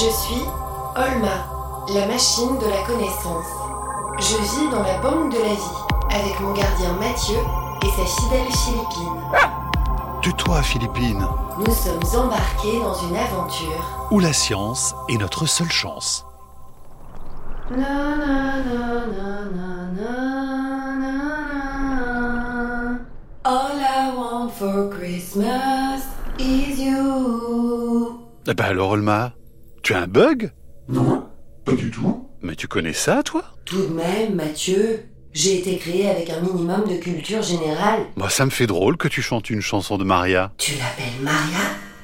Je suis Olma, la machine de la connaissance. Je vis dans la banque de la vie avec mon gardien Mathieu et sa fidèle Philippine. Tue-toi, Philippine. Nous sommes embarqués dans une aventure. Où la science est notre seule chance. Na, na, na. All I want for Christmas is you. Eh ben alors, Olma, tu as un bug? Non, pas du tout. Mais tu connais ça, toi? Tout de même, Mathieu, j'ai été créé avec un minimum de culture générale. Moi, ça me fait drôle que tu chantes une chanson de Maria. Tu l'appelles Maria?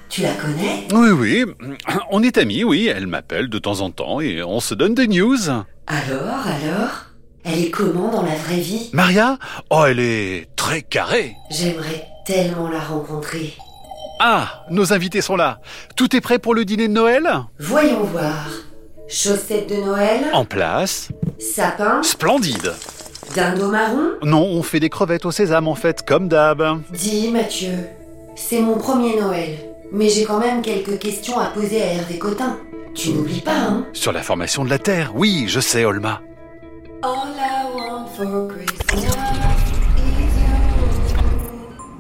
Tu la connais? Oui, oui, on est amis, oui, elle m'appelle de temps en temps et on se donne des news. Alors, alors? Elle est comment dans la vraie vie? Maria? Oh, elle est très carrée. J'aimerais tellement la rencontrer. Ah, nos invités sont là. Tout est prêt pour le dîner de Noël? Voyons voir. Chaussettes de Noël En place. Sapin Splendide. Dindon marron Non, on fait des crevettes au sésame en fait, comme d'hab. Dis, Mathieu, c'est mon premier Noël, mais j'ai quand même quelques questions à poser à Hervé Cotin. Tu n'oublies pas, hein? Sur la formation de la Terre, oui, je sais, Olma. All I want for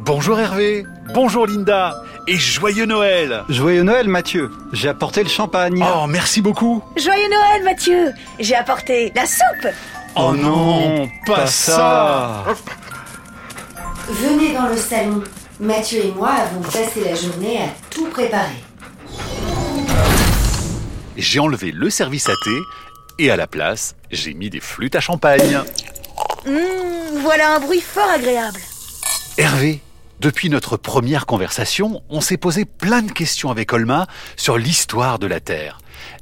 Bonjour Hervé, bonjour Linda, et joyeux Noël Joyeux Noël Mathieu, j'ai apporté le champagne. Oh, merci beaucoup Joyeux Noël, Mathieu J'ai apporté la soupe Oh non, pas ça Venez dans le salon. Mathieu et moi avons passé la journée à tout préparer. J'ai enlevé le service à thé, et à la place, j'ai mis des flûtes à champagne. Hum, Voilà un bruit fort agréable. Hervé, depuis notre première conversation, on s'est posé plein de questions avec Olma sur l'histoire de la Terre.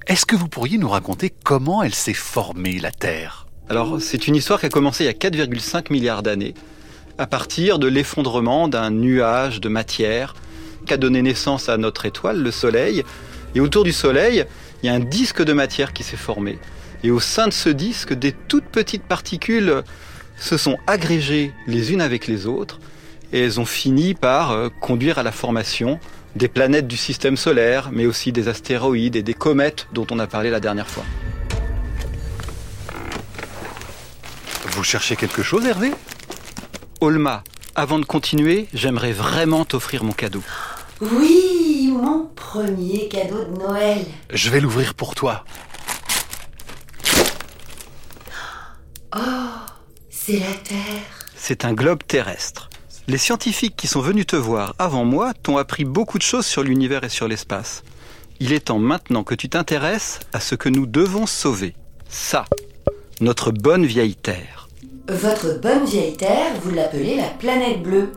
Est-ce que vous pourriez nous raconter comment elle s'est formée, la Terre? Alors, c'est une histoire qui a commencé il y a 4,5 milliards d'années, à partir de l'effondrement d'un nuage de matière qui a donné naissance à notre étoile, le Soleil. Et autour du Soleil, il y a un disque de matière qui s'est formé. Et au sein de ce disque, des toutes petites particules se sont agrégées les unes avec les autres et elles ont fini par euh, conduire à la formation des planètes du système solaire, mais aussi des astéroïdes et des comètes dont on a parlé la dernière fois. Vous cherchez quelque chose, Hervé? Olma, avant de continuer, j'aimerais vraiment t'offrir mon cadeau. Oui, mon premier cadeau de Noël. Je vais l'ouvrir pour toi. Oh, c'est la Terre. C'est un globe terrestre. Les scientifiques qui sont venus te voir avant moi t'ont appris beaucoup de choses sur l'univers et sur l'espace. Il est temps maintenant que tu t'intéresses à ce que nous devons sauver. Ça, notre bonne vieille Terre. Votre bonne vieille Terre, vous l'appelez la planète bleue.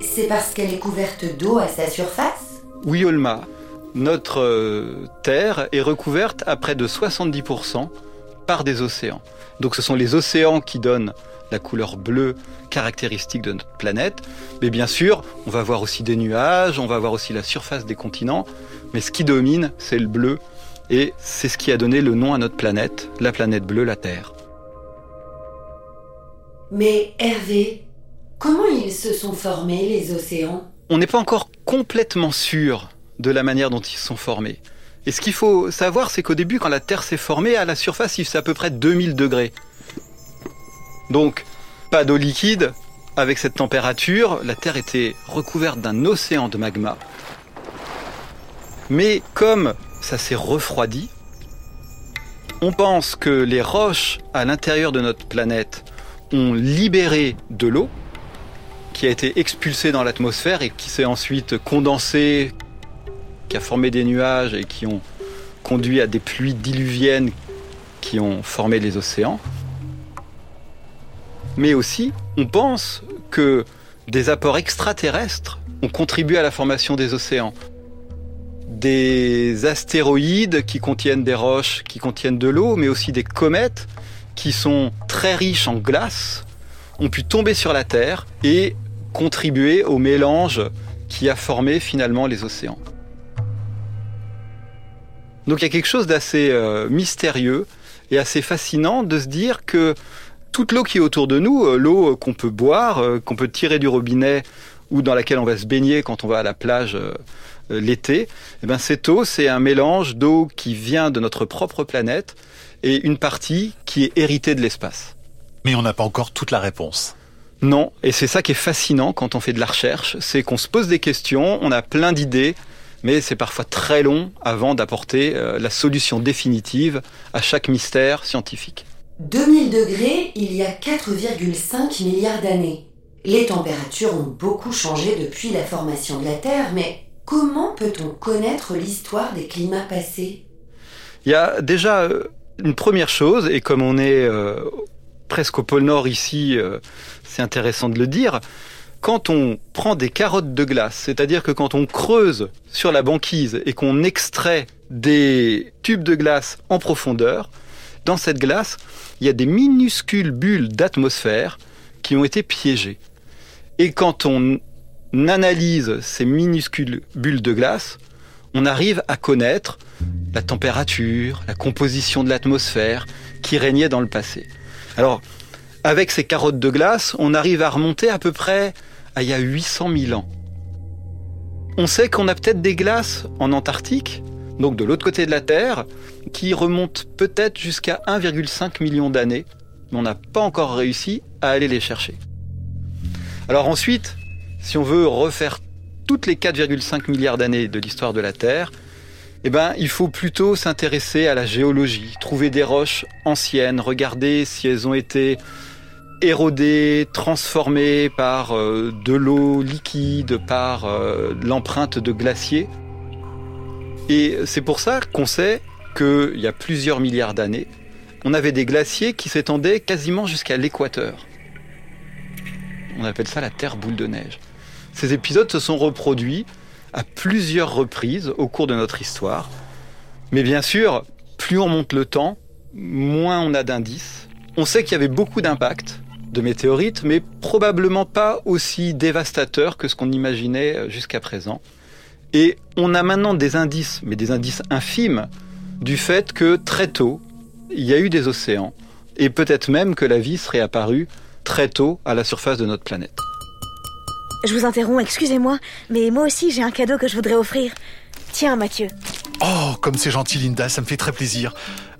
C'est parce qu'elle est couverte d'eau à sa surface? Oui, Olma, notre euh, Terre est recouverte à près de 70% par des océans. Donc ce sont les océans qui donnent la couleur bleue caractéristique de notre planète. Mais bien sûr, on va voir aussi des nuages, on va voir aussi la surface des continents. Mais ce qui domine, c'est le bleu. Et c'est ce qui a donné le nom à notre planète, la planète bleue, la Terre. Mais Hervé, comment ils se sont formés, les océans? On n'est pas encore complètement sûr de la manière dont ils se sont formés. Et ce qu'il faut savoir, c'est qu'au début, quand la Terre s'est formée, à la surface, il faisait à peu près 2000 degrés. Donc, pas d'eau liquide. Avec cette température, la Terre était recouverte d'un océan de magma. Mais comme ça s'est refroidi, on pense que les roches à l'intérieur de notre planète ont libéré de l'eau qui a été expulsée dans l'atmosphère et qui s'est ensuite condensée, qui a formé des nuages et qui ont conduit à des pluies diluviennes qui ont formé les océans. Mais aussi, on pense que des apports extraterrestres ont contribué à la formation des océans. Des astéroïdes qui contiennent des roches, qui contiennent de l'eau, mais aussi des comètes qui sont très riches en glace, ont pu tomber sur la Terre et contribuer au mélange qui a formé finalement les océans. Donc il y a quelque chose d'assez euh, mystérieux et assez fascinant de se dire que toute l'eau qui est autour de nous, euh, l'eau qu'on peut boire, euh, qu'on peut tirer du robinet ou dans laquelle on va se baigner quand on va à la plage euh, l'été, eh ben cette eau, c'est un mélange d'eau qui vient de notre propre planète et une partie qui est héritée de l'espace. Mais on n'a pas encore toute la réponse. Non, et c'est ça qui est fascinant quand on fait de la recherche, c'est qu'on se pose des questions, on a plein d'idées, mais c'est parfois très long avant d'apporter euh, la solution définitive à chaque mystère scientifique. 2000 degrés, il y a 4,5 milliards d'années. Les températures ont beaucoup changé depuis la formation de la Terre, mais comment peut-on connaître l'histoire des climats passés? Il y a déjà euh, une première chose, et comme on est euh, presque au pôle Nord ici, euh, c'est intéressant de le dire, quand on prend des carottes de glace, c'est-à-dire que quand on creuse sur la banquise et qu'on extrait des tubes de glace en profondeur, dans cette glace, il y a des minuscules bulles d'atmosphère qui ont été piégées. Et quand on analyse ces minuscules bulles de glace, on arrive à connaître la température, la composition de l'atmosphère qui régnait dans le passé. Alors, avec ces carottes de glace, on arrive à remonter à peu près à il y a 800 000 ans. On sait qu'on a peut-être des glaces en Antarctique, donc de l'autre côté de la Terre, qui remontent peut-être jusqu'à 1,5 million d'années, mais on n'a pas encore réussi à aller les chercher. Alors ensuite, si on veut refaire toutes les 4,5 milliards d'années de l'histoire de la Terre, eh ben, il faut plutôt s'intéresser à la géologie, trouver des roches anciennes, regarder si elles ont été érodées, transformées par euh, de l'eau liquide, par euh, l'empreinte de glaciers. Et c'est pour ça qu'on sait qu'il y a plusieurs milliards d'années, on avait des glaciers qui s'étendaient quasiment jusqu'à l'équateur. On appelle ça la Terre boule de neige. Ces épisodes se sont reproduits à plusieurs reprises au cours de notre histoire. Mais bien sûr, plus on monte le temps, moins on a d'indices. On sait qu'il y avait beaucoup d'impacts de météorites, mais probablement pas aussi dévastateurs que ce qu'on imaginait jusqu'à présent. Et on a maintenant des indices, mais des indices infimes, du fait que très tôt, il y a eu des océans, et peut-être même que la vie serait apparue très tôt à la surface de notre planète. Je vous interromps, excusez-moi, mais moi aussi j'ai un cadeau que je voudrais offrir. Tiens, Mathieu. Oh, comme c'est gentil, Linda, ça me fait très plaisir.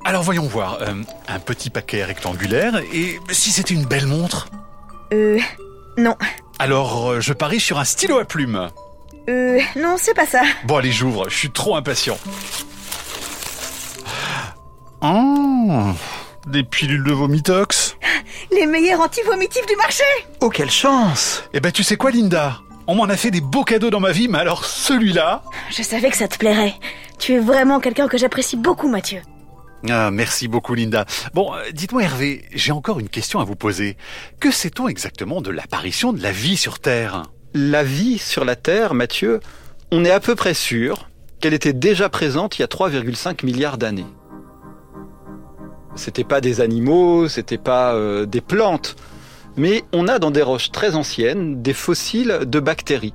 Alors voyons voir. Euh, un petit paquet rectangulaire, et si c'était une belle montre? Euh. Non. Alors, euh, je parie sur un stylo à plumes. Euh. Non, c'est pas ça. Bon, allez, j'ouvre, je suis trop impatient. Oh, des pilules de vomitox. Les meilleurs anti-vomitifs du marché Oh, quelle chance Eh ben, tu sais quoi, Linda? On m'en a fait des beaux cadeaux dans ma vie, mais alors celui-là... Je savais que ça te plairait. Tu es vraiment quelqu'un que j'apprécie beaucoup, Mathieu. Ah, merci beaucoup, Linda. Bon, euh, dites-moi, Hervé, j'ai encore une question à vous poser. Que sait-on exactement de l'apparition de la vie sur Terre? La vie sur la Terre, Mathieu, on est à peu près sûr qu'elle était déjà présente il y a 3,5 milliards d'années. C'était pas des animaux, c'était pas euh, des plantes, mais on a dans des roches très anciennes des fossiles de bactéries.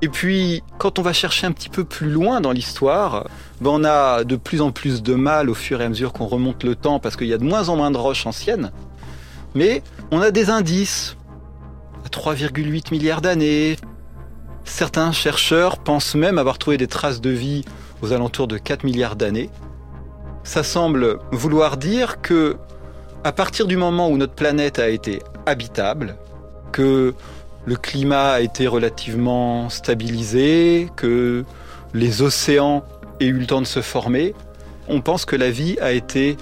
Et puis, quand on va chercher un petit peu plus loin dans l'histoire, ben on a de plus en plus de mal au fur et à mesure qu'on remonte le temps parce qu'il y a de moins en moins de roches anciennes. Mais on a des indices 3,8 milliards d'années. Certains chercheurs pensent même avoir trouvé des traces de vie aux alentours de 4 milliards d'années. Ça semble vouloir dire que, à partir du moment où notre planète a été habitable, que le climat a été relativement stabilisé, que les océans aient eu le temps de se former, on pense que la vie a été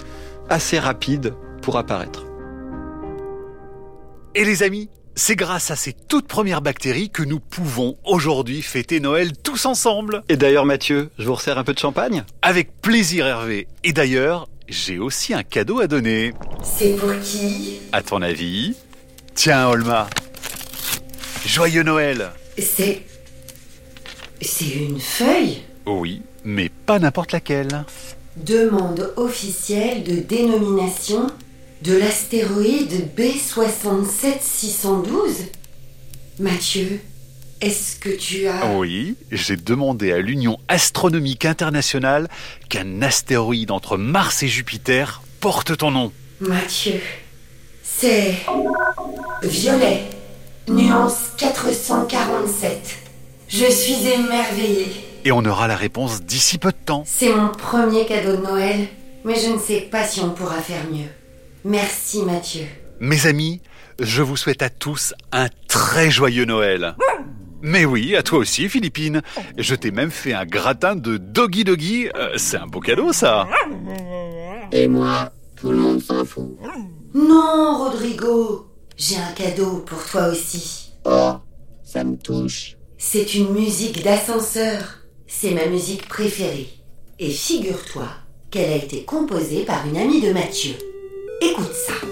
assez rapide pour apparaître. Et les amis, c'est grâce à ces toutes premières bactéries que nous pouvons aujourd'hui fêter Noël tous ensemble. Et d'ailleurs Mathieu, je vous resserre un peu de champagne? Avec plaisir Hervé. Et d'ailleurs, j'ai aussi un cadeau à donner. C'est pour qui? À ton avis? Tiens Olma. Joyeux Noël C'est... C'est une feuille? Oui, mais pas n'importe laquelle. Demande officielle de dénomination de l'astéroïde B67612 Mathieu, est-ce que tu as... Oui, j'ai demandé à l'Union astronomique internationale qu'un astéroïde entre Mars et Jupiter porte ton nom. Mathieu, c'est violet, nuance 447. Je suis émerveillée. Et on aura la réponse d'ici peu de temps. C'est mon premier cadeau de Noël, mais je ne sais pas si on pourra faire mieux. Merci Mathieu. Mes amis, je vous souhaite à tous un très joyeux Noël. Mais oui, à toi aussi, Philippine. Je t'ai même fait un gratin de doggy doggy. Euh, c'est un beau cadeau, ça. Et moi, tout le monde s'en fout. Non, Rodrigo. J'ai un cadeau pour toi aussi. Oh, ça me touche. C'est une musique d'ascenseur. C'est ma musique préférée. Et figure-toi qu'elle a été composée par une amie de Mathieu. Écoute ça. Don't